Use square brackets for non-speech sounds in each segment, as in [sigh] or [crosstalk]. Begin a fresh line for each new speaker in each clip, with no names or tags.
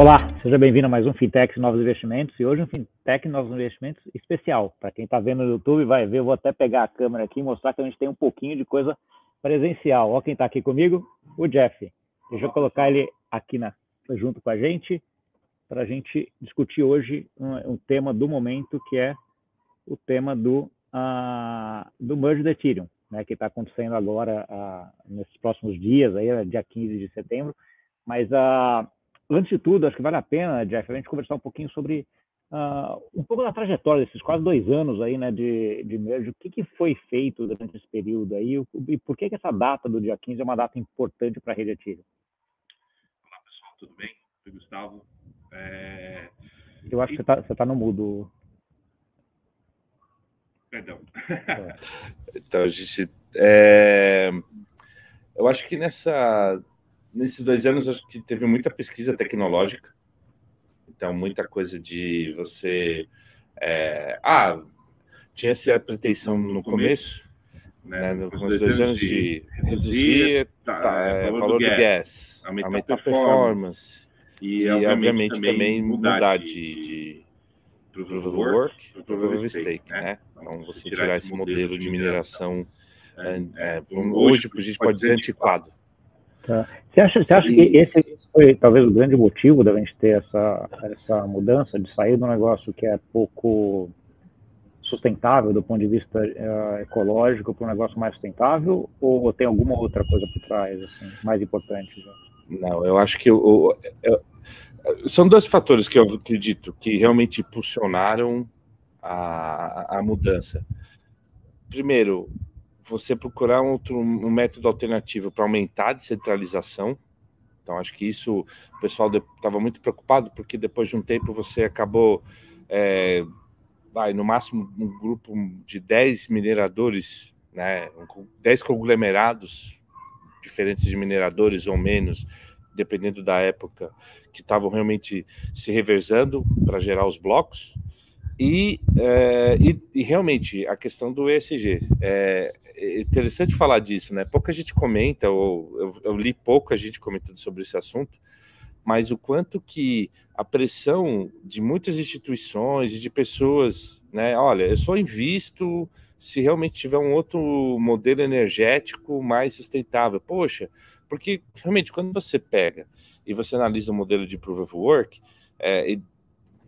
Olá, seja bem-vindo a mais um Fintech Novos Investimentos e hoje um Fintech Novos Investimentos especial. Para quem está vendo no YouTube, vai ver, eu vou até pegar a câmera aqui e mostrar que a gente tem um pouquinho de coisa presencial. Olha quem está aqui comigo, o Jeff. Deixa eu colocar ele aqui na, junto com a gente para a gente discutir hoje um, um, tema do momento que é o tema do, uh, do merge do Ethereum, né, que está acontecendo agora uh, nesses próximos dias, aí, é dia 15 de setembro. Mas uh, antes de tudo, acho que vale a pena, Jeff, a gente conversar um pouquinho sobre uh, um pouco da trajetória desses quase dois anos aí, né, de, de merge, o que, que foi feito durante esse período aí, e por que, que essa data do dia 15 é uma data importante para a rede Ethereum?
Olá, pessoal, tudo bem? Sou Gustavo. É...
Eu acho e... que você está tá no mudo.
Perdão. É. [laughs] então, a gente... É... Eu acho que nessa nesses dois anos, acho que teve muita pesquisa tecnológica. Então, muita coisa de você. É, ah, tinha essa pretensão no começo, né, nos dois anos de reduzir tá, tá, é, valor do gás, aumentar, aumentar performance, e, e obviamente, também mudar de, de proof of work proof of stake, né? Então, você tirar esse modelo de mineração, é, é, hoje a gente pode dizer antiquado,
Tá. Você acha, você acha e... que esse foi talvez o grande motivo da gente ter essa, essa mudança, de sair de um negócio que é pouco sustentável do ponto de vista uh, ecológico para um negócio mais sustentável, ou tem alguma outra coisa por trás, assim, mais importante?
Não, eu acho que o, eu, são dois fatores que eu acredito que realmente impulsionaram a, a mudança. Primeiro, você procurar um, outro, um método alternativo para aumentar a descentralização. Então, acho que isso o pessoal estava muito preocupado, porque depois de um tempo você acabou, é, vai, no máximo, um grupo de 10 mineradores, né, 10 conglomerados diferentes de mineradores ou menos, dependendo da época, que estavam realmente se reversando para gerar os blocos. E, é, e, e, realmente a questão do ESG é, é, interessante falar disso, né? Pouca gente comenta, ou eu, eu, li pouca gente comentando sobre esse assunto, mas o quanto que a pressão de muitas instituições e de pessoas, né? Olha, eu só invisto se realmente tiver um outro modelo energético mais sustentável. Poxa, porque realmente quando você pega e você analisa o modelo de proof of work, é,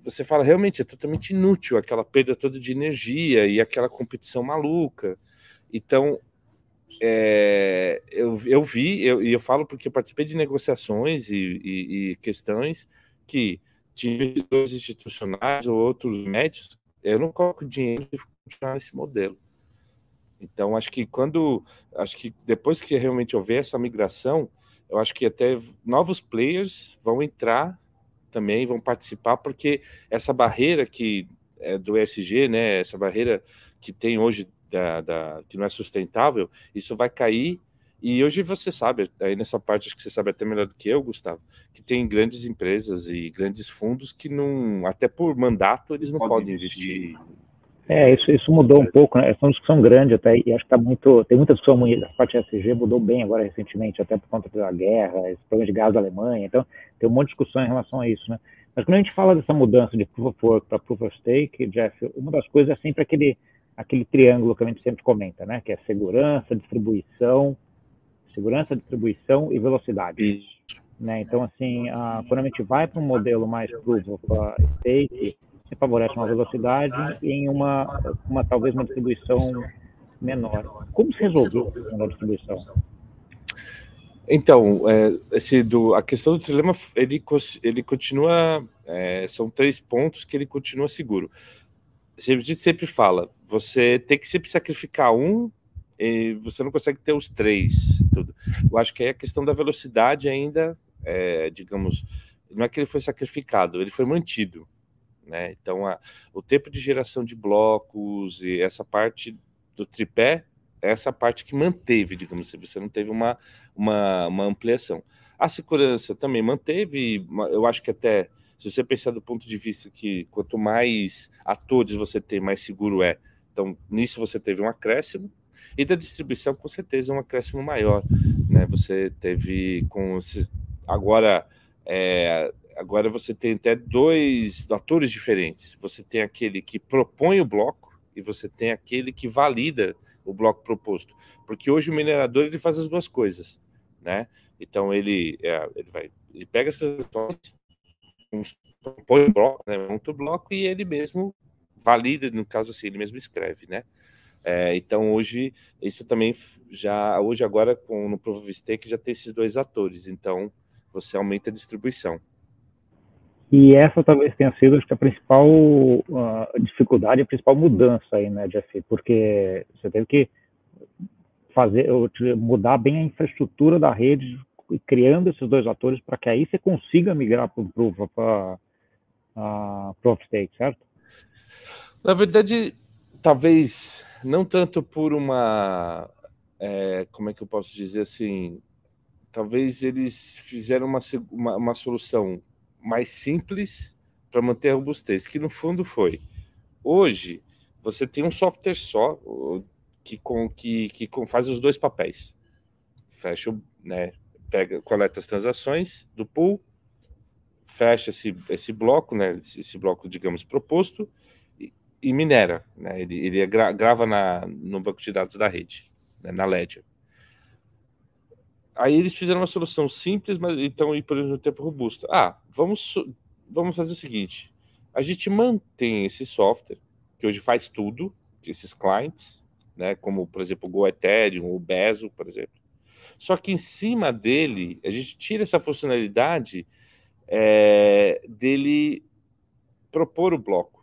você fala realmente é totalmente inútil aquela perda toda de energia e aquela competição maluca. Então, é, eu, eu vi, e eu, eu, falo porque eu participei de negociações e, e, e questões que tinha investidores institucionais ou outros médios, eu não coloco dinheiro e continuar nesse modelo. Então, acho que quando, acho que depois que realmente houver essa migração, eu acho que até novos players vão entrar também vão participar, porque essa barreira que é do ESG, né, essa barreira que tem hoje da, da, que não é sustentável, isso vai cair. E hoje você sabe, aí nessa parte acho que você sabe até melhor do que eu, Gustavo, que tem grandes empresas e grandes fundos que não, até por mandato, eles não podem, podem investir
é, isso, isso mudou um pouco, né? Essa é uma discussão grande até, e acho que tá muito, tem muita discussão, a parte SG mudou bem agora recentemente, até por conta da guerra, esse problema de gás da Alemanha, então tem um monte de discussão em relação a isso, né? Mas quando a gente fala dessa mudança de Proof of Work para Proof of Stake, Jeff, uma das coisas é sempre aquele, aquele triângulo que a gente sempre comenta, né? Que é segurança, distribuição, segurança, distribuição e velocidade. Né? Então, assim, a, quando a gente vai para um modelo mais Proof of Stake, você favorece uma velocidade em uma, uma talvez uma distribuição menor. Como se resolveu a distribuição?
Então, é, esse do, a questão do trilema, ele, ele continua, é, são três pontos que ele continua seguro. A gente sempre fala, você tem que sempre sacrificar um e você não consegue ter os três, tudo. Eu acho que aí a questão da velocidade ainda, é, digamos, não é que ele foi sacrificado, ele foi mantido. Né? Então, a, o tempo de geração de blocos e essa parte do tripé, é essa parte que manteve, digamos assim, você não teve uma, uma, uma ampliação. A segurança também manteve, eu acho que até, se você pensar do ponto de vista que quanto mais atores você tem, mais seguro é. Então, nisso você teve um acréscimo, e da distribuição, com certeza, um acréscimo maior. Né? Você teve com agora é, agora você tem até dois atores diferentes. Você tem aquele que propõe o bloco e você tem aquele que valida o bloco proposto. Porque hoje o minerador ele faz as duas coisas, né? Então ele, é, ele vai, ele pega essas propõe o bloco, né? monta o bloco e ele mesmo valida, no caso assim, ele mesmo escreve, né? É, então hoje isso também já hoje agora com no Proof of Stake já tem esses dois atores, então você aumenta a distribuição.
E essa talvez tenha sido acho que a principal uh, dificuldade, a principal mudança aí, né, Jeff? Porque você teve que fazer, mudar bem a infraestrutura da rede, criando esses dois atores para que aí você consiga migrar para o Proof certo?
Na verdade, talvez não tanto por uma, é, como é que eu posso dizer assim, talvez eles fizeram uma, uma, uma solução mais simples para manter a robustez, que no fundo foi. Hoje, você tem um software só que, com, que, que faz os dois papéis. Fecha, né, pega, coleta as transações do pool, fecha esse, esse bloco, né, esse bloco, digamos, proposto, e, e minera. Né, ele, ele gra, grava na, no banco de dados da rede, né, na Ledger. Aí eles fizeram uma solução simples, mas então e por exemplo tempo robusto. Ah, vamos vamos fazer o seguinte: a gente mantém esse software que hoje faz tudo, esses clients, né, como por exemplo o Go Ethereum, o Bezo, por exemplo. Só que em cima dele a gente tira essa funcionalidade é, dele propor o bloco.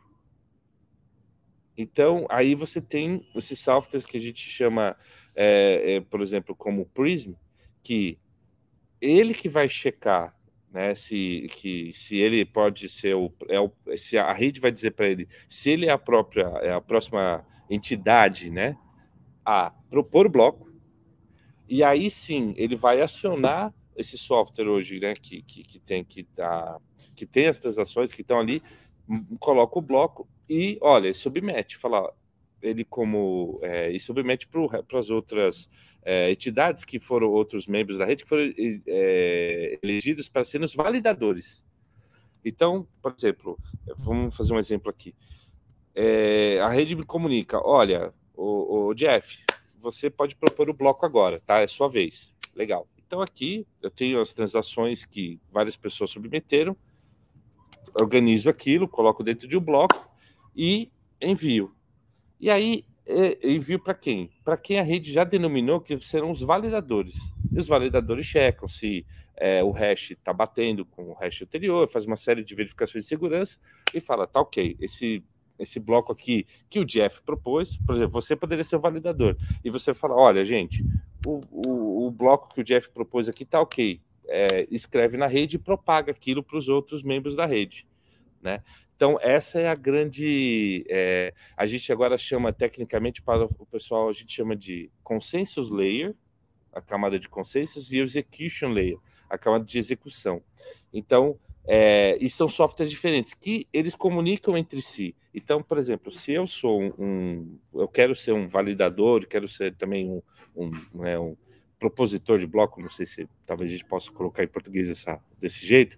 Então aí você tem esses softwares que a gente chama, é, é, por exemplo, como o Prism, que ele que vai checar né, se, que, se ele pode ser o, é o se a rede vai dizer para ele se ele é a própria é a próxima entidade, né, a propor o bloco. E aí sim ele vai acionar esse software hoje, né, que, que, que tem que tá, que tem as transações que estão ali, coloca o bloco e olha submete, fala ele como é, e submete para as outras é, entidades que foram outros membros da rede que foram é, elegidos para serem os validadores. Então, por exemplo, vamos fazer um exemplo aqui. É, a rede me comunica: olha, o, o, Jeff, você pode propor o bloco agora, tá? É sua vez. Legal. Então, aqui eu tenho as transações que várias pessoas submeteram, organizo aquilo, coloco dentro de um bloco e envio. E aí é, envio para quem? Para quem a rede já denominou que serão os validadores. E os validadores checam se é, o hash está batendo com o hash anterior, faz uma série de verificações de segurança e fala, tá ok, esse, esse bloco aqui que o Jeff propôs, por exemplo, você poderia ser o validador. E você fala, olha, gente, o, o, o bloco que o Jeff propôs aqui tá ok. É, escreve na rede e propaga aquilo para os outros membros da rede. Né? Então, essa é a grande. É, a gente agora chama, tecnicamente, para o pessoal, a gente chama de consensus layer, a camada de consensus, e execution layer, a camada de execução. Então, é, e são softwares diferentes que eles comunicam entre si. Então, por exemplo, se eu sou um, eu quero ser um validador, quero ser também um, um, né, um propositor de bloco, não sei se talvez a gente possa colocar em português essa, desse jeito.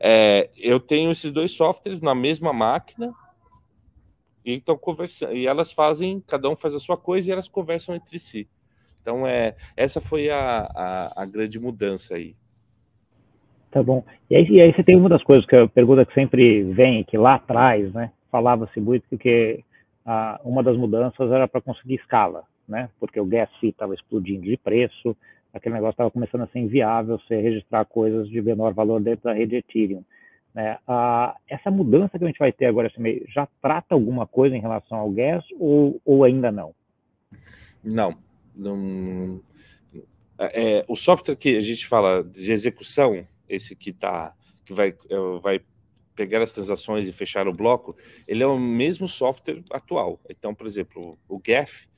É, eu tenho esses dois softwares na mesma máquina e estão conversando e elas fazem, cada um faz a sua coisa e elas conversam entre si. Então é essa foi a, a, a grande mudança aí.
Tá bom. E aí, e aí, você tem uma das coisas que a pergunta que sempre vem, que lá atrás, né, falava-se muito que a, uma das mudanças era para conseguir escala, né, porque o gas fee estava explodindo de preço, aquele negócio estava começando a ser inviável você registrar coisas de menor valor dentro da rede Ethereum. Né? Essa mudança que a gente vai ter agora esse mês já trata alguma coisa em relação ao gas ou, ou ainda não?
Não, não. É, o software que a gente fala de execução, esse que tá, que vai, é, vai pegar as transações e fechar o bloco, ele é o mesmo software atual. Então, por exemplo, o GAF,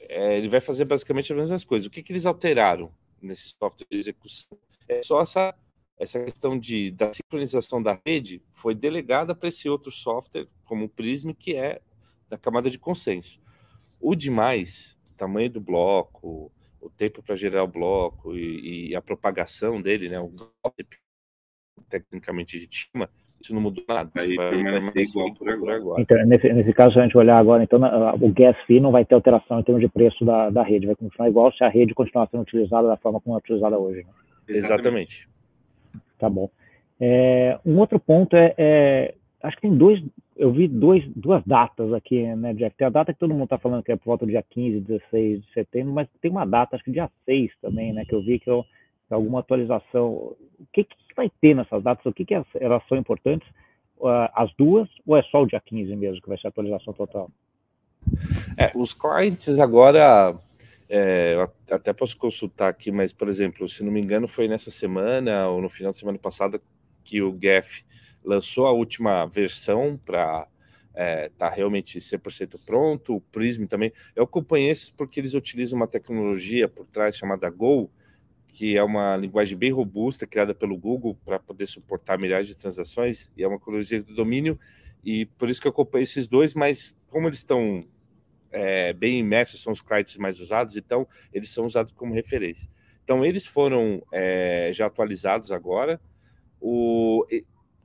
é, ele vai fazer basicamente as mesmas coisas. O que, que eles alteraram nesse software de execução? É só essa, essa questão de, da sincronização da rede foi delegada para esse outro software, como o Prism, que é da camada de consenso. O demais, o tamanho do bloco, o tempo para gerar o bloco e, e, a propagação dele, né, o tecnicamente a gente chama, isso não mudou nada. Aí vai permanecer igual por agora.
Então, nesse, nesse caso, se a gente olhar agora, então, o gas fee não vai ter alteração em termos de preço da, da rede, vai continuar igual se a rede continuar sendo utilizada da forma como é utilizada hoje. Né?
Exatamente.
Tá bom. É, um outro ponto é, é, acho que tem dois, eu vi dois, duas datas aqui, né, Jeff? Tem a data que todo mundo está falando que é por volta do dia 15, 16 de setembro, mas tem uma data, acho que dia 6 também, né, que eu vi que eu, alguma atualização. O que, que vai ter nessas datas? O que, que elas são importantes? Uh, as duas, ou é só o dia 15 mesmo que vai ser a atualização total?
É, os clientes agora, é, até posso consultar aqui, mas, por exemplo, se não me engano, foi nessa semana ou no final de semana passada que o GEF lançou a última versão para é, tá realmente 100% pronto, o Prism também. Eu acompanhei esses porque eles utilizam uma tecnologia por trás chamada Go, que é uma linguagem bem robusta, criada pelo Google para poder suportar milhares de transações, e é uma tecnologia do domínio, e por isso que eu acompanhei esses dois, mas como eles estão é, bem imersos, são os clientes mais usados, então eles são usados como referência. Então eles foram é, já atualizados agora, o,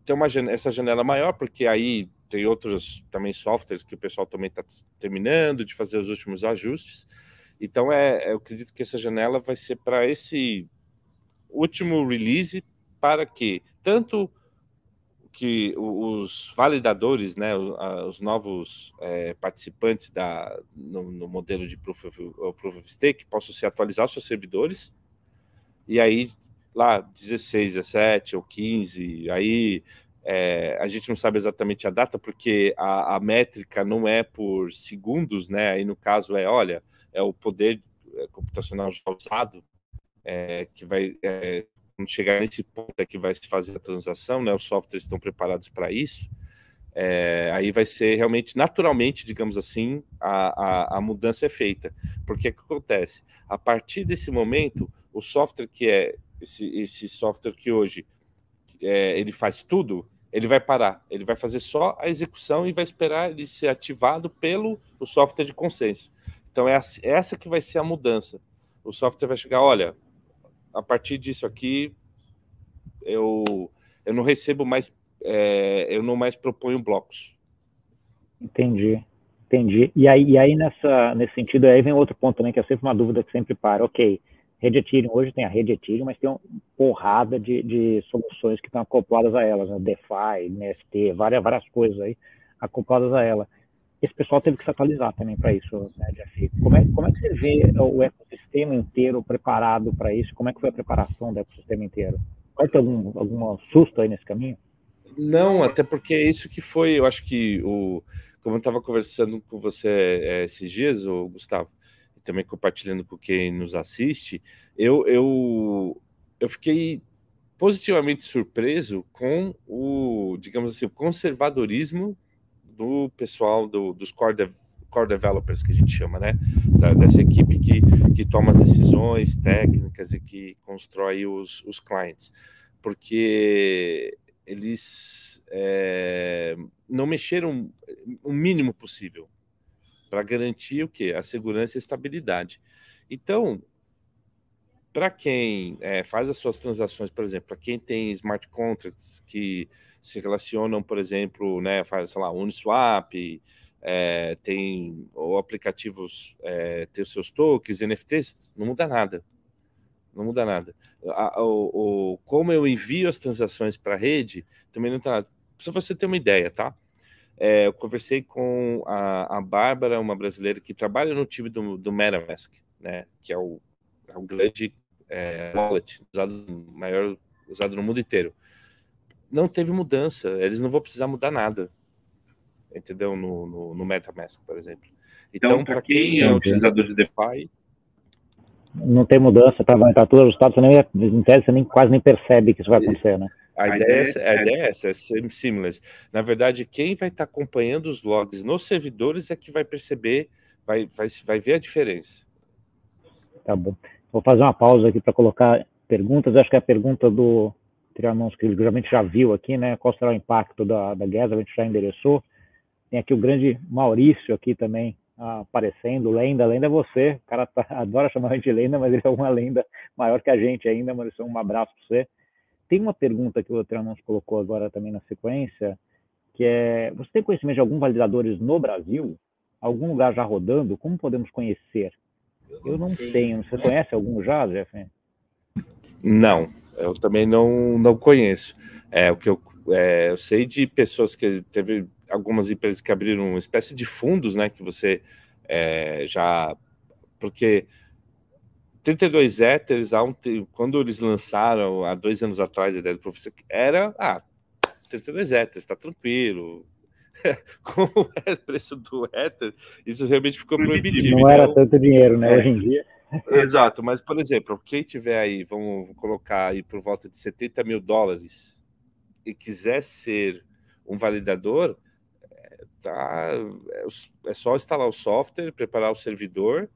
tem uma essa janela maior, porque aí tem outros também softwares que o pessoal também está terminando de fazer os últimos ajustes, então, é, eu acredito que essa janela vai ser para esse último release, para que tanto que os validadores, né, os, novos é, participantes da, no, no, modelo de Proof of, Proof of Stake possam se atualizar seus servidores, e aí lá 16, 17 ou 15, aí é, a gente não sabe exatamente a data, porque a, a métrica não é por segundos, né? Aí no caso é, olha, é o poder é, computacional já usado, é, que vai, é, quando chegar nesse ponto é que vai se fazer a transação, né, os softwares estão preparados para isso, é, aí vai ser realmente, naturalmente, digamos assim, a, a, a mudança é feita. Porque o que acontece? A partir desse momento, o software que é, esse, esse software que hoje é, ele faz tudo, ele vai parar, ele vai fazer só a execução e vai esperar ele ser ativado pelo o software de consenso. Então, é essa que vai ser a mudança. O software vai chegar, olha, a partir disso aqui, eu, eu não recebo mais, é, eu não mais proponho blocos.
Entendi, entendi. E aí, e aí nessa, nesse sentido, aí vem outro ponto também, que é sempre uma dúvida que sempre para. Ok, rede Ethereum, hoje tem a rede Ethereum, mas tem uma porrada de, de soluções que estão acopladas a elas, né? DeFi, NFT, várias, várias coisas aí acopladas a ela esse pessoal teve que se atualizar também para isso, né, Jeff? Como é, como é que você vê o ecossistema inteiro preparado para isso? Como é que foi a preparação do ecossistema inteiro? Vai ter algum, algum susto aí nesse caminho?
Não, até porque é isso que foi, eu acho que o, como eu estava conversando com você é, esses dias, o Gustavo, e também compartilhando com quem nos assiste, eu, eu, eu fiquei positivamente surpreso com o, digamos assim, o conservadorismo do pessoal do, dos core, de, core developers, que a gente chama, né? Da, dessa equipe que, que toma as decisões técnicas e que constrói os, os clients. Porque eles é, não mexeram o mínimo possível para garantir o que? A segurança e a estabilidade. Então, para quem é, faz as suas transações, por exemplo, para quem tem smart contracts que se relacionam, por exemplo, né, faz, sei lá, Uniswap, é, tem ou aplicativos, é, tem os seus tokens, NFTs, não muda nada. Não muda nada. A, o, o, como eu envio as transações para a rede, também não está nada. Só para você ter uma ideia, tá? É, eu conversei com a, a Bárbara, uma brasileira que trabalha no time do, do MetaMask, né? Que é o, é o grande é, wallet usado, maior usado no mundo inteiro não teve mudança, eles não vão precisar mudar nada, entendeu? No, no, no MetaMask, por exemplo. Então, então para quem é utilizador de DeFi.
Não tem mudança, tá, estar tudo ajustado, você nem, em tese, você nem, quase nem percebe que isso vai acontecer, né?
A ideia, é, a ideia é essa, é seamless. Na verdade, quem vai estar acompanhando os logs nos servidores é que vai perceber, vai, vai, vai ver a diferença.
Tá bom. Vou fazer uma pausa aqui para colocar perguntas. Acho que a pergunta do Trianon, que geralmente já viu aqui, né? Qual será o impacto da, da guerra, a gente já endereçou. Tem aqui o grande Maurício aqui também ah, aparecendo, lenda, lenda é você, o cara tá, [laughs] adora chamar a gente de lenda, mas ele é uma lenda maior que a gente ainda, Maurício, um abraço para você. tem uma pergunta que o Trianon colocou agora também na sequência, que é, você tem conhecimento de alguns validadores no Brasil? Algum lugar já rodando? Como podemos conhecer? Eu não tenho. Você conhece algum já, Jeff?
Não, eu também não, não conheço. É, o que eu, é, eu sei de pessoas que teve algumas empresas que abriram uma espécie de fundos, né? Que você é, já. Porque 32 Ethers, há um, quando eles lançaram há dois anos atrás a ideia do professor, era ah, 32 Ethers, está tranquilo. [laughs] Como é o preço do Ether, isso realmente ficou proibitivo.
Não era então, tanto dinheiro, né? É, hoje em dia. [laughs]
Exato, mas por exemplo, quem tiver aí, vamos colocar aí por volta de 70 mil dólares e quiser ser um validador, é, tá, é, é só instalar o software, preparar o servidor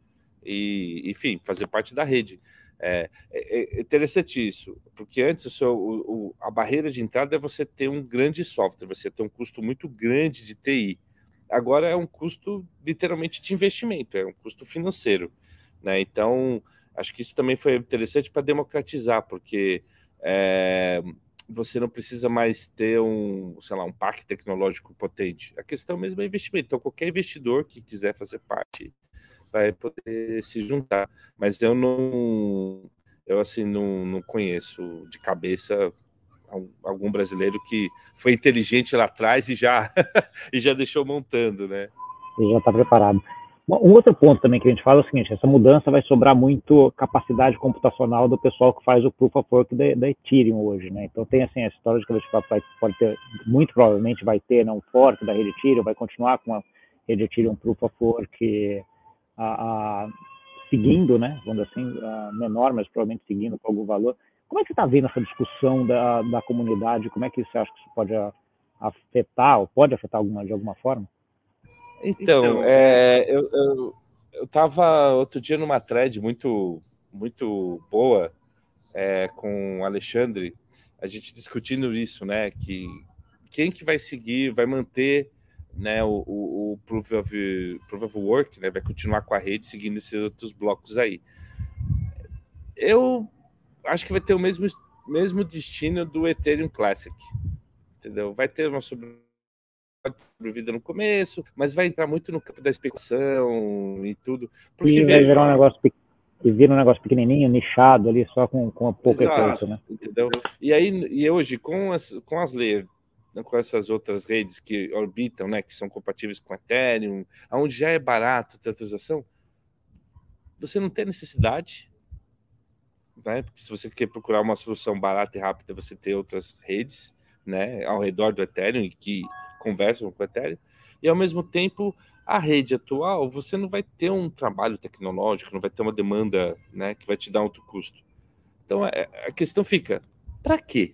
e, enfim, fazer parte da rede. É, é, é interessante isso, porque antes o seu, o, o, a barreira de entrada é você ter um grande software, você ter um custo muito grande de TI. Agora é um custo literalmente de investimento, é um custo financeiro. Né? Então, acho que isso também foi interessante para democratizar, porque é, você não precisa mais ter um, sei lá, um parque tecnológico potente. A questão mesmo é investimento. Então, qualquer investidor que quiser fazer parte vai poder se juntar. Mas eu não, eu assim não, não conheço de cabeça algum brasileiro que foi inteligente lá atrás e já [laughs] e já deixou montando, né?
E já está preparado. Um outro ponto também que a gente fala é o seguinte: essa mudança vai sobrar muito capacidade computacional do pessoal que faz o Proof of Work da, da Ethereum hoje, né? Então tem assim a história de que a gente vai, pode ter, muito provavelmente vai ter né, um fork da rede Ethereum, vai continuar com a rede Ethereum Proof of Work a, a, seguindo, né? Vamos assim, menor, mas provavelmente seguindo com algum valor. Como é que você está vendo essa discussão da, da comunidade? Como é que você acha que isso pode afetar ou pode afetar alguma, de alguma forma?
Então, então é, eu, eu, eu tava outro dia numa thread muito, muito boa é, com o Alexandre, a gente discutindo isso, né? Que quem que vai seguir, vai manter né, o, o, o Proof, of, Proof of Work, né, vai continuar com a rede seguindo esses outros blocos aí. Eu acho que vai ter o mesmo, mesmo destino do Ethereum Classic, entendeu? Vai ter uma sobre sobrevida no começo, mas vai entrar muito no campo da especulação e tudo.
Porque e vai virar um negócio e vira um negócio pequenininho, nichado ali, só com, com pouca coisa, né?
Entendeu? E aí, e hoje, com as, com as layers, com essas outras redes que orbitam, né, que são compatíveis com Ethereum, aonde já é barato a transação, você não tem necessidade, né? Porque se você quer procurar uma solução barata e rápida, você tem outras redes, né, ao redor do Ethereum que conversam com o Ethereum, e ao mesmo tempo a rede atual você não vai ter um trabalho tecnológico, não vai ter uma demanda né, que vai te dar outro custo. Então é, a questão fica: para quê?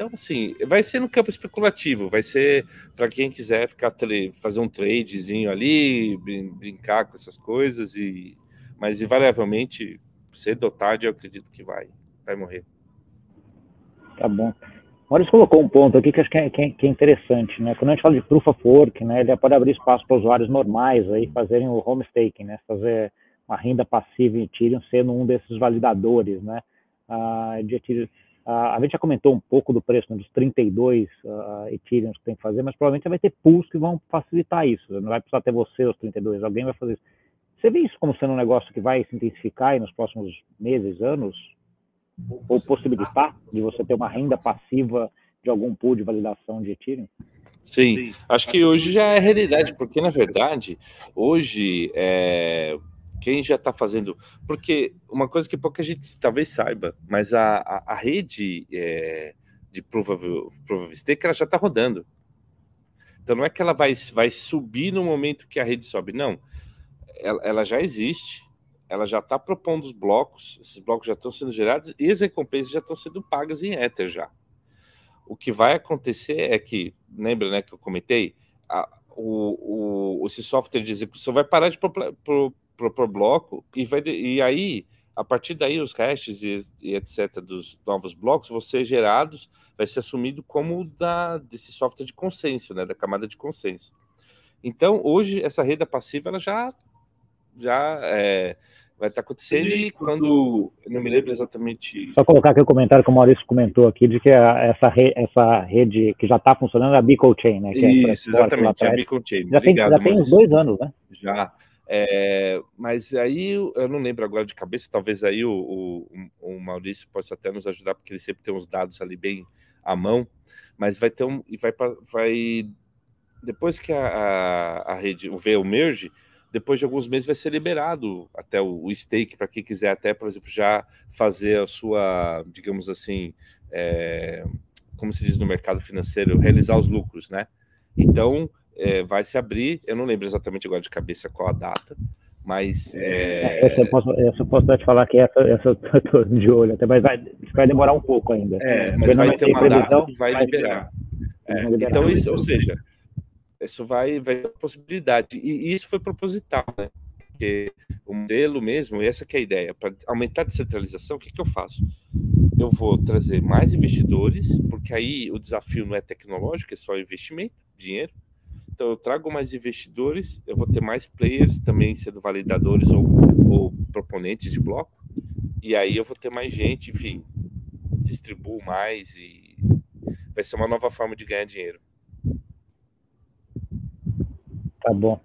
Então, assim, vai ser no campo especulativo, vai ser para quem quiser ficar fazer um tradezinho ali, brincar com essas coisas, e mas invariavelmente, cedo ou tarde, eu acredito que vai, vai morrer.
Tá bom. Maurício colocou um ponto aqui que acho que é, que é, interessante, né? Quando a gente fala de proof of work, né, ele pode abrir espaço para usuários normais aí fazerem o home staking, né? Fazer uma renda passiva em Ethereum sendo um desses validadores, né? Uh, de Ethereum. Uh, a gente já comentou um pouco do preço né, dos 32 uh, Ethereum que tem que fazer, mas provavelmente vai ter pools que vão facilitar isso. Não vai precisar ter você os 32, alguém vai fazer isso. Você vê isso como sendo um negócio que vai se intensificar nos próximos meses, anos? ou possibilitar de você ter uma renda passiva de algum pool de validação de Ethereum?
Sim, acho que hoje já é realidade, porque na verdade, hoje, é, quem já está fazendo. Porque uma coisa que pouca gente talvez saiba, mas a, a, a rede é, de Stake ela já está rodando. Então não é que ela vai, vai subir no momento que a rede sobe, não. Ela, ela já existe, ela já está propondo os blocos, esses blocos já estão sendo gerados e as recompensas já estão sendo pagas em Ether já. O que vai acontecer é que, lembra né, que eu comentei, a, o, o, esse software de execução vai parar de propor, propor bloco e, vai, e aí, a partir daí, os hashes e, e, etc. dos novos blocos vão ser gerados, vai ser assumido como da, desse software de consenso, né, da camada de consenso. Então, hoje, essa renda passiva ela já, já é, vai estar acontecendo e quando eu não me lembro exatamente.
Só colocar aqui o comentário que o Maurício comentou aqui de que a, essa, re, essa rede que já está funcionando é a Beacon Chain, né?
É Isso, exatamente, a Beacon Chain.
Já, Obrigado, tem, já tem uns dois anos, né?
Já. É, mas aí eu não lembro agora de cabeça, talvez aí o, o, o, Maurício possa até nos ajudar, porque ele sempre tem uns dados ali bem à mão, mas vai ter um. E vai, vai depois que a, a, a rede, o VEO merge, depois de alguns meses vai ser liberado até o, o stake para quem quiser até, por exemplo, já fazer a sua, digamos assim, é, como se diz no mercado financeiro, realizar os lucros, né? Então é, vai se abrir, eu não lembro exatamente agora de cabeça qual a data, mas é...
essa, eu posso, essa eu posso te falar que essa, essa eu tô [laughs] de olho até, mas vai, vai demorar um pouco ainda.
É, mas vai ter uma data que vai liberar. É, então isso, ou seja, isso vai, vai ter possibilidade. E, e, isso foi proposital, né? Porque o modelo mesmo, essa que é a ideia, para aumentar a descentralização, o que, que eu faço? Eu vou trazer mais investidores, porque aí o desafio não é tecnológico, é só investimento, dinheiro. Então eu trago mais investidores, eu vou ter mais players também sendo validadores ou, ou proponentes de bloco, e aí eu vou ter mais gente, enfim, distribuo mais e vai ser uma nova forma de ganhar dinheiro.
Tá bom.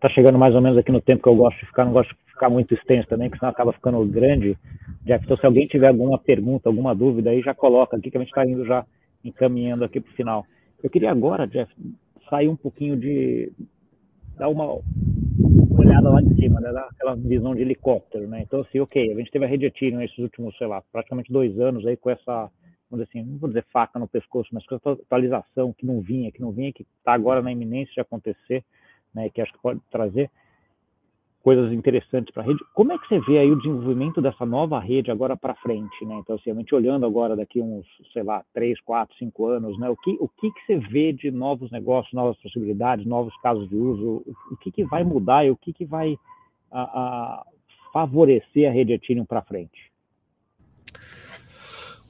Tá chegando mais ou menos aqui no tempo que eu gosto de ficar, não gosto de ficar muito extenso também, porque senão acaba ficando grande. Jeff, então se alguém tiver alguma pergunta, alguma dúvida aí, já coloca aqui que a gente está indo já encaminhando aqui para o final. Eu queria agora, Jeff, sair um pouquinho de. dar uma olhada lá de cima, né? aquela visão de helicóptero, né? Então, assim, ok, a gente teve a rede Ethereum nesses últimos, sei lá, praticamente dois anos aí com essa, vamos dizer assim, não vou dizer faca no pescoço, mas com essa atualização que não vinha, que não vinha, que está agora na iminência de acontecer né, que acho que pode trazer coisas interessantes para a rede. Como é que você vê aí o desenvolvimento dessa nova rede agora para frente, né? Então, assim, a gente olhando agora daqui uns, sei lá, três, quatro, cinco anos, né? O que, o que, que você vê de novos negócios, novas possibilidades, novos casos de uso? O, o que, que vai mudar e o que, que vai a, a favorecer a rede Ethereum para frente?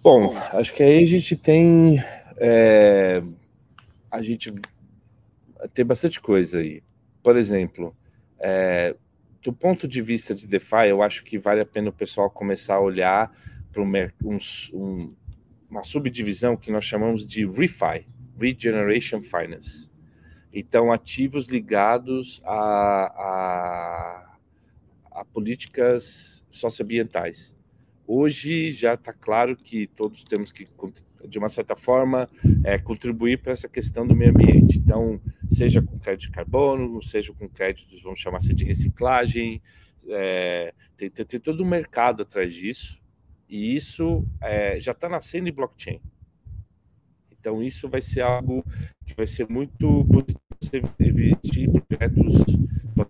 Bom, acho que aí a gente tem é, a gente tem bastante coisa aí por exemplo, é, do ponto de vista de DeFi, eu acho que vale a pena o pessoal começar a olhar para um, um, uma subdivisão que nós chamamos de ReFi, Regeneration Finance. Então, ativos ligados a, a, a políticas socioambientais. Hoje já está claro que todos temos que de uma certa forma, é, contribuir para essa questão do meio ambiente. Então, seja com crédito de carbono, seja com créditos, vamos chamar assim, de reciclagem, é, tem, tem, tem, todo um mercado atrás disso, e isso é, já está nascendo em blockchain. Então, isso vai ser algo que vai ser muito positivo você investir em projetos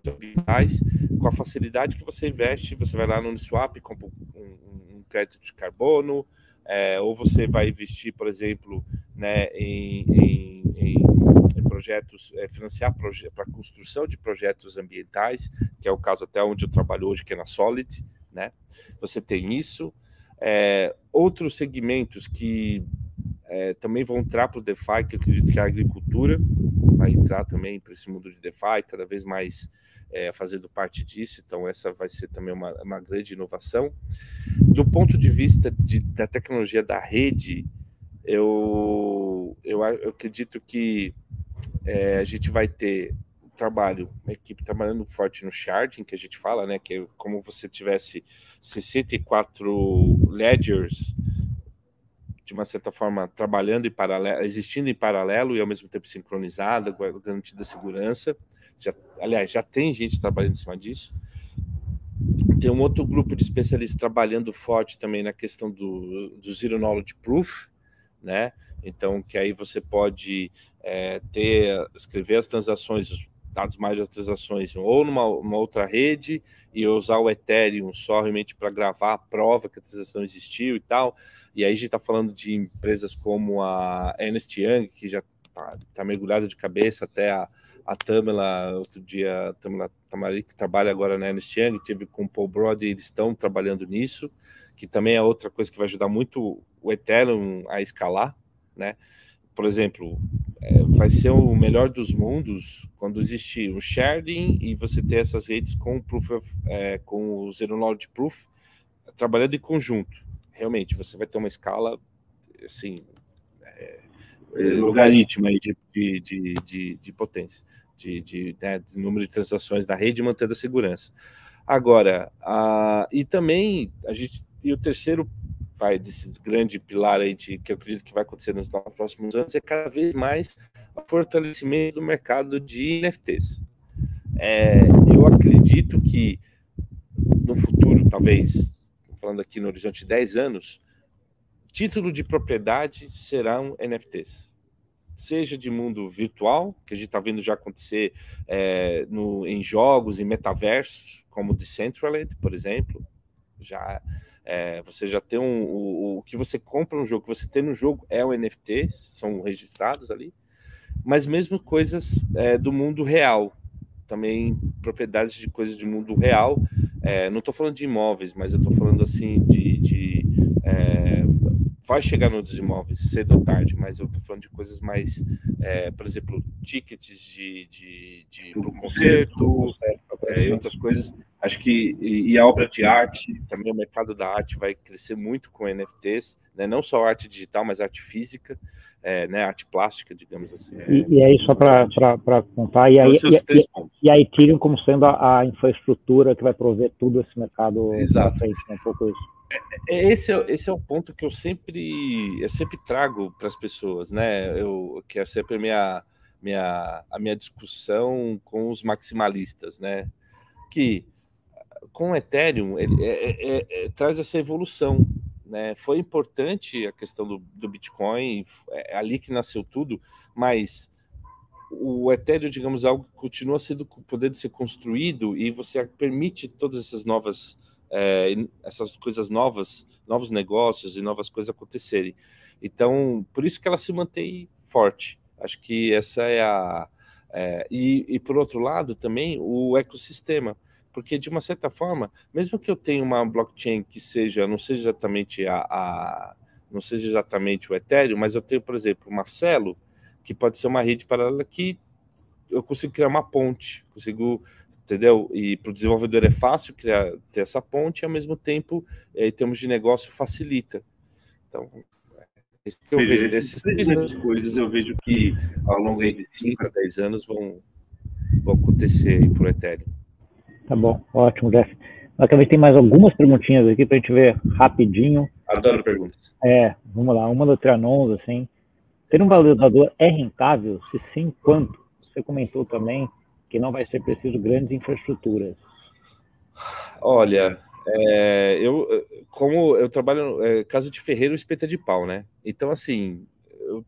ambientais com a facilidade que você investe. Você vai lá no Uniswap, compra um, um crédito de carbono, é, ou você vai investir, por exemplo, né, em, em, em projetos, é, financiar proje para construção de projetos ambientais, que é o caso até onde eu trabalho hoje, que é na Solid, né? Você tem isso. É, outros segmentos que é, também vão entrar para o DeFi, que eu acredito que a agricultura vai entrar também para esse mundo de DeFi, cada vez mais é, fazendo parte disso, então essa vai ser também uma, uma grande inovação. Do ponto de vista de, da tecnologia da rede, eu, eu, eu acredito que é, a gente vai ter um trabalho, uma equipe trabalhando forte no sharding, que a gente fala, né, que é como você tivesse 64 ledgers de uma certa forma trabalhando em paralelo, existindo em paralelo e ao mesmo tempo sincronizada, garantida segurança. Já, aliás, já tem gente trabalhando em cima disso. Tem um outro grupo de especialistas trabalhando forte também na questão do, do Zero Knowledge Proof, né? Então, que aí você pode é, ter, escrever as transações, dados mais das transações, ou numa outra rede e usar o Ethereum só realmente para gravar a prova que a transação existiu e tal. E aí a gente está falando de empresas como a Ernst Young, que já está tá mergulhada de cabeça até a a Tamela, outro dia, a Tamela Tamari, que trabalha agora na Ernst Young, tive com o Paul Brody, eles estão trabalhando nisso, que também é outra coisa que vai ajudar muito o Ethereum a escalar, né? por exemplo, é, vai ser o melhor dos mundos quando existe o sharing e você ter essas redes com, proof of, é, com o Zero Knowledge Proof trabalhando em conjunto. Realmente, você vai ter uma escala assim, é, logaritma de, de, de, de, de potência, de, de, né, de, número de transações da rede mantendo a segurança. Agora, a, e também a gente e o terceiro vai desse grande pilar aí de, que eu acredito que vai acontecer nos próximos anos é cada vez mais o fortalecimento do mercado de NFTs. É, eu acredito que no futuro, talvez, falando aqui no horizonte de 10 anos, título de propriedade serão NFTs. Seja de mundo virtual, que a gente está vendo já acontecer é, no, em jogos, em metaversos, como Decentraland, por exemplo, já é, você já tem um, o, o, que você compra no jogo, que você tem no jogo é o NFT, são registrados ali, mas mesmo coisas é, do mundo real, também propriedades de coisas do mundo real. É, não estou falando de imóveis, mas eu estou falando assim de, de é, vai chegar nos imóveis cedo ou tarde, mas eu estou falando de coisas mais, é, por exemplo, tickets de, de, de para o concerto é, e outras coisas. Acho que e, e, a obra de arte, também o mercado da arte vai crescer muito com NFTs, né? não só arte digital, mas arte física, é, né? arte plástica, digamos assim.
E, e aí, só para contar, e, aí, e, e, a Ethereum como sendo a, a, infraestrutura que vai prover tudo esse mercado
para frente, né? um pouco isso. É, é, esse é, esse é o ponto que eu sempre eu sempre trago para as pessoas, né? Eu que é sempre a minha minha a minha discussão com os maximalistas, né? Que com o Ethereum ele é, é, é, traz essa evolução, né? Foi importante a questão do, do Bitcoin, é ali que nasceu tudo, mas o Ethereum, digamos, algo continua sendo podendo ser construído e você permite todas essas novas é, essas coisas novas, novos negócios e novas coisas acontecerem. Então, por isso que ela se mantém forte. Acho que essa é a. É, e, e, por outro lado, também o ecossistema. Porque, de uma certa forma, mesmo que eu tenha uma blockchain que seja, não seja exatamente a, a não seja exatamente o Ethereum, mas eu tenho, por exemplo, uma Celo, que pode ser uma rede paralela que eu consigo criar uma ponte, consigo entendeu? E para o desenvolvedor é fácil criar, ter essa ponte, e ao mesmo tempo, é, em termos de negócio, facilita. Então, é isso que eu vejo. Essas três coisas eu vejo que ao longo de 5 a 10 anos vão, vão acontecer para o Ethereum.
Tá bom, ótimo, Jeff. Nós também tem mais algumas perguntinhas aqui para a gente ver rapidinho.
Adoro perguntas.
É, vamos lá. Uma do Trianon, assim. Ter um validador é rentável? Se sim, quanto? Você comentou também que não vai ser preciso grandes infraestruturas?
Olha, é, eu como eu trabalho é, casa de ferreiro espeta de pau, né? Então assim, eu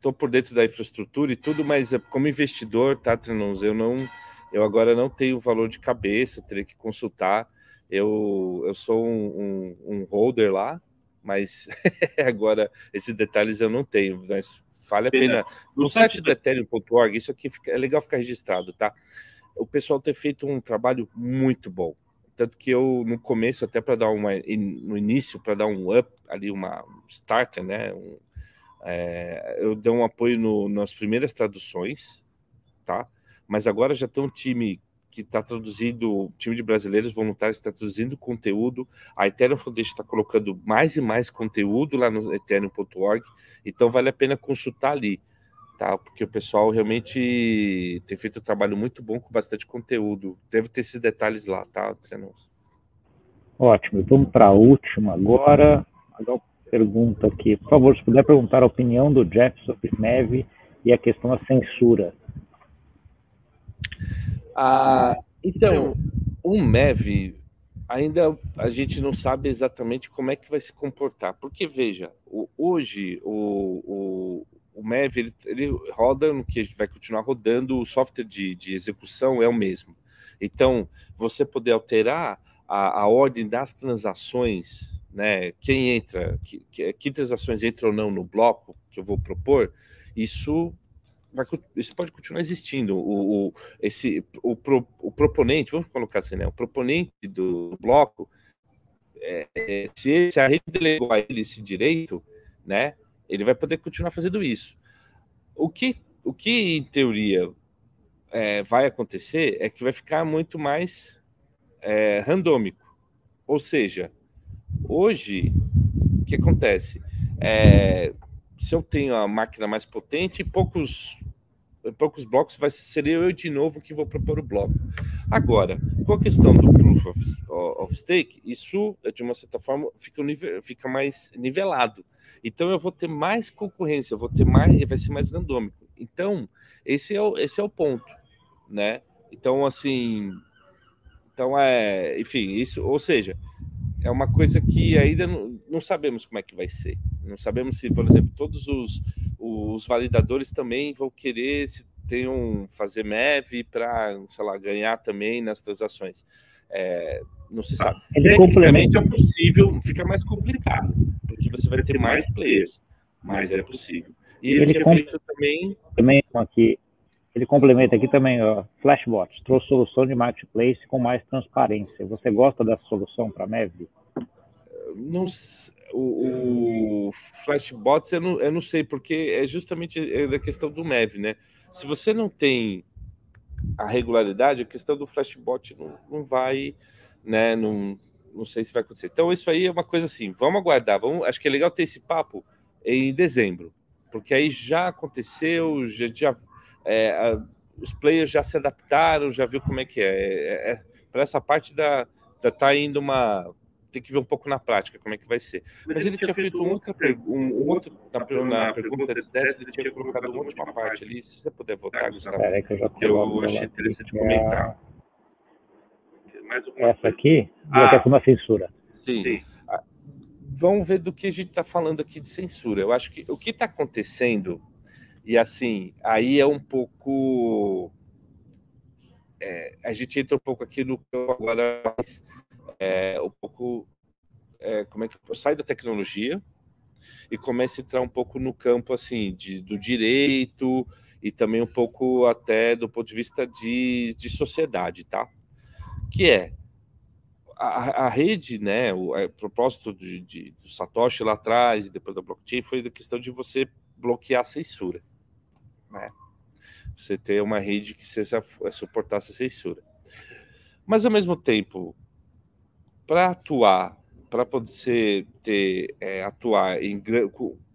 tô por dentro da infraestrutura e tudo, mas é, como investidor, tá, Trenons, eu não, eu agora não tenho valor de cabeça, teria que consultar. Eu, eu sou um, um, um holder lá, mas [laughs] agora esses detalhes eu não tenho. Mas vale a pena. No site do Ethereum.org, isso aqui fica, é legal ficar registrado, tá? O pessoal tem feito um trabalho muito bom. Tanto que eu, no começo, até para dar uma. No início, para dar um up, ali, uma starter, né? Um, é, eu dei um apoio no, nas primeiras traduções, tá? Mas agora já tem um time que está traduzindo, o time de brasileiros voluntários está traduzindo conteúdo, a Ethereum Foundation está colocando mais e mais conteúdo lá no ethereum.org, então vale a pena consultar ali, tá? Porque o pessoal realmente tem feito um trabalho muito bom com bastante conteúdo. Deve ter esses detalhes lá, tá, Trenos?
Ótimo, vamos para a última agora. Uma pergunta aqui. Por favor, se puder perguntar a opinião do Jeff sobre Neve e a questão da censura.
Ah, então, o MEV ainda a gente não sabe exatamente como é que vai se comportar, porque veja, o, hoje o, o, o MEV ele, ele, roda no que vai continuar rodando, o software de, de execução é o mesmo. Então, você poder alterar a, a ordem das transações, né? Quem entra, que, que, que transações entram ou não no bloco que eu vou propor, isso vai, isso pode continuar existindo. O, o esse, o, pro, o proponente, vamos colocar assim, né? O proponente do bloco, é, é, se, se, a rede delegou a ele esse direito, né? Ele vai poder continuar fazendo isso. o que, o que em teoria é, vai acontecer é que vai ficar muito mais é, randômico. Ou seja, hoje, o que acontece? É, se eu tenho a máquina mais potente, poucos poucos blocos vai ser eu de novo que vou propor o bloco. Agora, com a questão do proof of, of stake, isso de uma certa forma fica, fica mais nivelado. Então eu vou ter mais concorrência, vou ter mais, vai ser mais randômico. Então esse é o, esse é o ponto, né? Então assim, então é, enfim, isso, ou seja, é uma coisa que ainda não, não sabemos como é que vai ser. Não sabemos se, por exemplo, todos os, os validadores também vão querer se tenham fazer MEV para, sei lá, ganhar também nas transações. É, não se sabe.
Ele Tecnicamente
é possível, fica mais complicado, porque você vai ter mais players, mas é possível. E ele, ele tinha feito também.
Também aqui, ele complementa aqui também, ó, Flashbot, trouxe solução de marketplace com mais transparência. Você gosta dessa solução para MEV?
Não o, o Flashbots eu não, eu não sei, porque é justamente é da questão do MEV, né? Se você não tem a regularidade, a questão do Flashbot não, não vai, né? Não, não sei se vai acontecer. Então, isso aí é uma coisa assim, vamos aguardar. Vamos, acho que é legal ter esse papo em dezembro, porque aí já aconteceu, já, já é, a, os players já se adaptaram, já viu como é que é. é, é Para essa parte da, da tá indo uma tem que ver um pouco na prática como é que vai ser. Mas, Mas ele, tinha feito um outra pergunta, um, outro, na, na pergunta dessa, ele tinha colocado uma última parte ali. Se você puder votar, Gustavo,
Peraí, que eu, já
que eu achei interessante comentar.
Essa aqui, ah, até com uma censura.
Sim. sim. Ah, vamos ver do que a gente está falando aqui de censura. Eu acho que o que está acontecendo, e assim, aí é um pouco. É, a gente entra um pouco aqui no que eu agora é, um pouco é, como é que sai da tecnologia e começa a entrar um pouco no campo assim de, do direito e também um pouco até do ponto de vista de, de sociedade, tá? Que é a, a rede, né? O, é, propósito de, de, do Satoshi lá atrás e depois da blockchain foi a questão de você bloquear a censura, né? Você ter uma rede que seja, suportasse a censura. Mas ao mesmo tempo, para atuar, para poder ter, é, atuar em,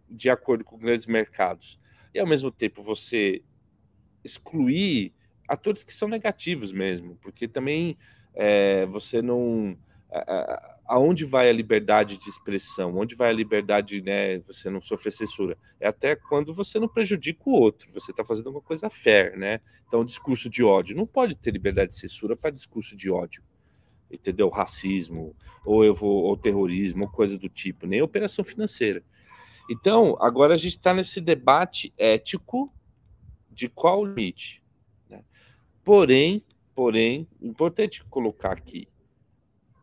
de acordo com grandes mercados, e ao mesmo tempo você excluir atores que são negativos mesmo, porque também é, você não. Aonde vai a liberdade de expressão? Onde vai a liberdade, né? Você não sofrer censura? É até quando você não prejudica o outro, você está fazendo uma coisa fair, né? Então, discurso de ódio. Não pode ter liberdade de censura para discurso de ódio entendeu? Racismo, ou eu vou, ou terrorismo, ou coisa do tipo, nem operação financeira. Então, agora a gente está nesse debate ético de qual limite. Né? Porém, porém, importante colocar aqui,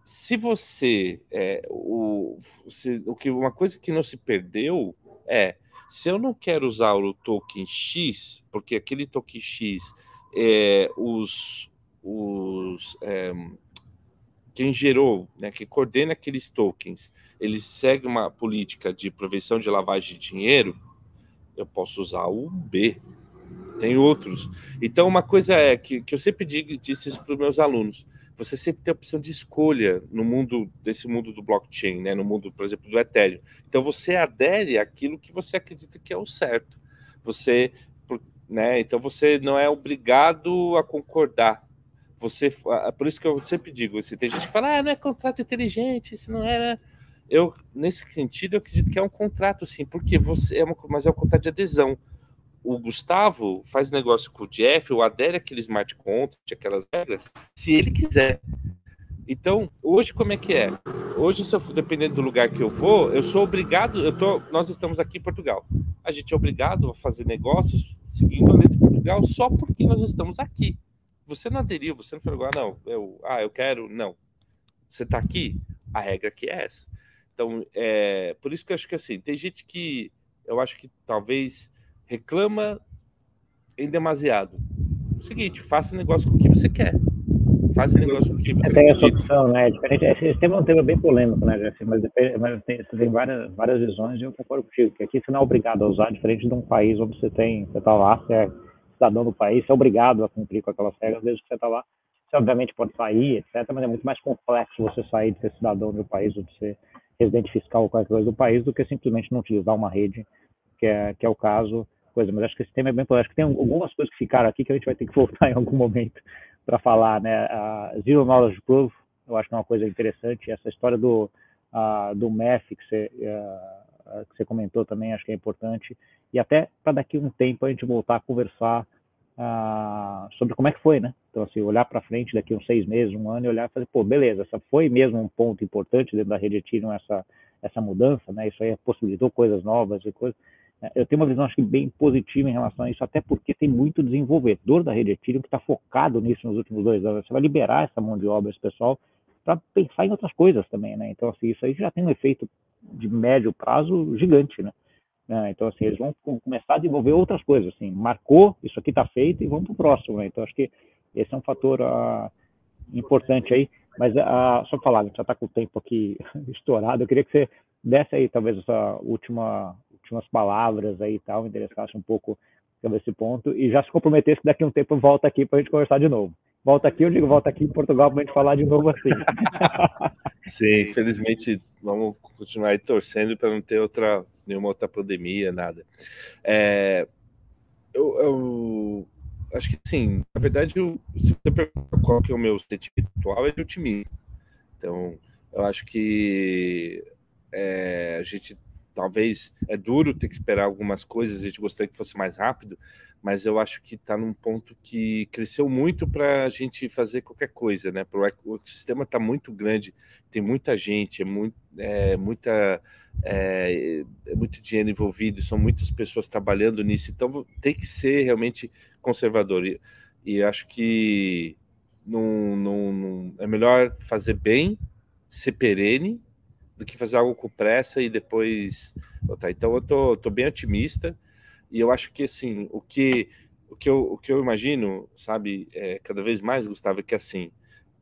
se você, é, o, se, o que uma coisa que não se perdeu é se eu não quero usar o token X, porque aquele token X, é, os, os é, quem gerou, né, que coordena aqueles tokens, ele segue uma política de prevenção de lavagem de dinheiro, eu posso usar o B. Tem outros. Então, uma coisa é que, que eu sempre digo, disse isso para os meus alunos: você sempre tem a opção de escolha no mundo desse mundo do blockchain, né? no mundo, por exemplo, do Ethereum. Então, você adere àquilo que você acredita que é o certo. Você, né? Então, você não é obrigado a concordar você, por isso que eu sempre digo, assim, tem gente que fala, ah, não é contrato inteligente, isso não era. Eu, nesse sentido, eu acredito que é um contrato, sim, porque você é uma, mas é um contrato de adesão. O Gustavo faz negócio com o Jeff, ou adere aquele smart contract, aquelas regras, se ele quiser. Então, hoje como é que é? Hoje, se eu, dependendo do lugar que eu vou, eu sou obrigado, eu tô, nós estamos aqui em Portugal. A gente é obrigado a fazer negócios seguindo a lei de Portugal só porque nós estamos aqui. Você não aderiu, você não falou, ah, não, eu, ah, eu quero, não. Você está aqui, a regra aqui é essa. Então, é, por isso que eu acho que assim, tem gente que eu acho que talvez reclama em demasiado. O seguinte, faça negócio com o que você quer. Faz negócio que
você tem essa opção, né? É diferente. Esse tema é um tema bem polêmico, né, Jeff? Mas, mas tem, você tem várias, várias visões e eu concordo contigo, que aqui você não é obrigado a usar, diferente de um país onde você tem, você está lá, você é cidadão do país, é obrigado a cumprir com aquelas regras desde que você está lá. Você obviamente pode sair, etc., mas é muito mais complexo você sair de ser cidadão do país ou de ser residente fiscal ou qualquer coisa do país do que simplesmente não utilizar uma rede, que é, que é o caso coisa, mas acho que esse tema é bem. Acho que tem algumas coisas que ficaram aqui que a gente vai ter que [laughs] voltar em algum momento para falar, né? A Zero Knowledge Proof, eu acho que é uma coisa interessante. Essa história do, uh, do MEF que você, uh, que você comentou também, acho que é importante. E até para daqui um tempo a gente voltar a conversar uh, sobre como é que foi, né? Então, assim, olhar para frente daqui uns seis meses, um ano e olhar e fazer, pô, beleza, essa foi mesmo um ponto importante dentro da rede Ethereum, essa, essa mudança, né? Isso aí possibilitou coisas novas e coisas. Eu tenho uma visão, acho que, bem positiva em relação a isso, até porque tem muito desenvolvedor da rede Ethereum que está focado nisso nos últimos dois anos. Você vai liberar essa mão de obra, esse pessoal, para pensar em outras coisas também, né? Então, assim, isso aí já tem um efeito de médio prazo gigante, né? É, então, assim, eles vão começar a desenvolver outras coisas, assim, marcou, isso aqui está feito e vamos para o próximo, né? Então, acho que esse é um fator uh, importante aí. Mas, uh, só falar, a gente já está com o tempo aqui [laughs] estourado, eu queria que você desse aí, talvez, essa última últimas palavras aí e tal, interessasse um pouco sobre esse ponto e já se comprometesse que daqui a um tempo volta aqui para a gente conversar de novo. Volta aqui, eu digo volta aqui em Portugal para a gente falar de novo assim. [laughs]
Sim, infelizmente vamos continuar aí torcendo para não ter outra nenhuma outra pandemia, nada. É, eu, eu, acho que sim, na verdade, eu, se você perguntar qual que é o meu sentimento atual, é de otimismo. Então, eu acho que é, a gente talvez é duro ter que esperar algumas coisas, a gente gostaria que fosse mais rápido, mas eu acho que está num ponto que cresceu muito para a gente fazer qualquer coisa, né? O sistema está muito grande, tem muita gente, é, muito, é muita é, é, muito dinheiro envolvido, são muitas pessoas trabalhando nisso, então tem que ser realmente conservador. E, e acho que não, não, não, é melhor fazer bem, ser perene do que fazer algo com pressa e depois. Então eu tô, tô bem otimista e eu acho que assim o que o que eu, o que eu imagino, sabe, é, cada vez mais, Gustavo, é que assim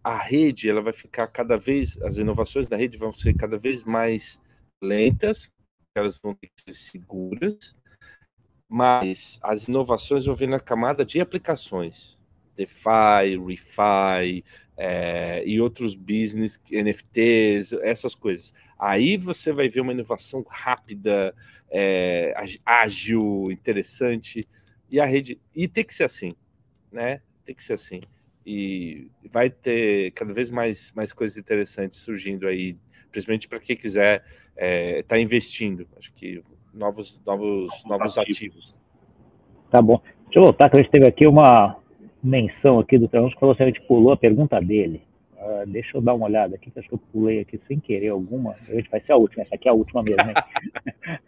a rede ela vai ficar cada vez as inovações da rede vão ser cada vez mais lentas, elas vão ter que ser seguras, mas as inovações vão vir na camada de aplicações. DeFi, ReFi é, e outros business, NFTs, essas coisas. Aí você vai ver uma inovação rápida, é, ágil, interessante. E a rede. E tem que ser assim, né? Tem que ser assim. E vai ter cada vez mais, mais coisas interessantes surgindo aí, principalmente para quem quiser estar é, tá investindo. Acho que novos, novos, novos ativos.
Tá bom. Deixa eu voltar, que a gente teve aqui uma menção aqui do Trans que falou assim, a gente pulou a pergunta dele. Uh, deixa eu dar uma olhada aqui, que acho que eu pulei aqui sem querer alguma. Vai ser a última, essa aqui é a última mesmo, né?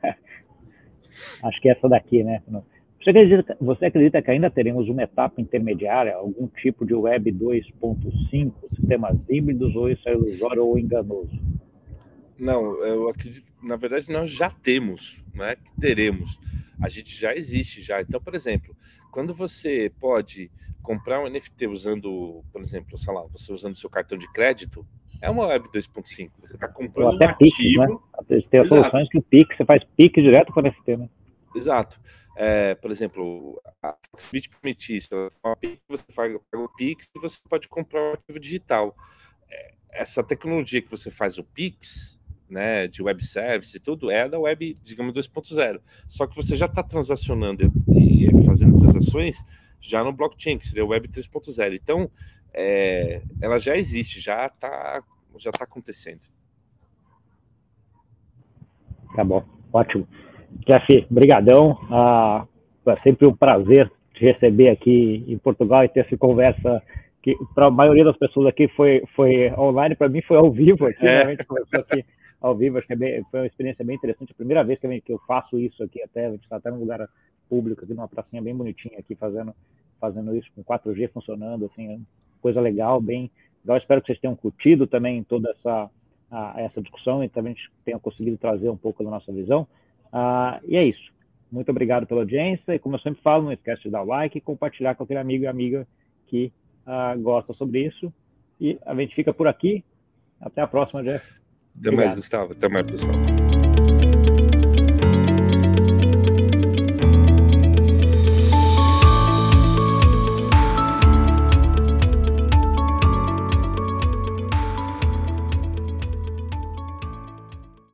[laughs] acho que é essa daqui, né? Você acredita, você acredita que ainda teremos uma etapa intermediária, algum tipo de Web 2.5, sistemas híbridos, ou isso é ilusório ou enganoso?
Não, eu acredito, na verdade, nós já temos, não é que teremos. A gente já existe já. Então, por exemplo, quando você pode comprar um NFT usando, por exemplo, sei lá, você usando seu cartão de crédito, é uma Web 2.5. Você está comprando
até um Pix, ativo. Né? Tem soluções que o Pix, você faz Pix direto com o NFT, né?
Exato. É, por exemplo, a Fit permite isso. Você faz o Pix e você pode comprar um ativo digital. É, essa tecnologia que você faz o Pix, né, de web service e tudo, é da web, digamos, 2.0. Só que você já está transacionando e fazendo transações já no blockchain, que seria o Web 3.0. Então, é, ela já existe, já está já tá acontecendo.
Tá bom, ótimo. Jeff, brigadão. Ah, é sempre um prazer te receber aqui em Portugal e ter essa conversa que para a maioria das pessoas aqui foi, foi online, para mim foi ao vivo aqui, é. né? aqui ao vivo, acho que é bem, foi uma experiência bem interessante, a primeira vez que eu, que eu faço isso aqui até, a gente está até num lugar público aqui, numa pracinha bem bonitinha aqui, fazendo, fazendo isso com 4G funcionando, assim, é coisa legal, bem legal. Espero que vocês tenham curtido também toda essa, a, essa discussão e também tenham conseguido trazer um pouco da nossa visão. Ah, e é isso. Muito obrigado pela audiência e como eu sempre falo, não esquece de dar o like e compartilhar com aquele amigo e amiga que ah, gosta sobre isso. E a gente fica por aqui. Até a próxima, Jeff.
Até Obrigado. mais, Gustavo. Até mais, pessoal.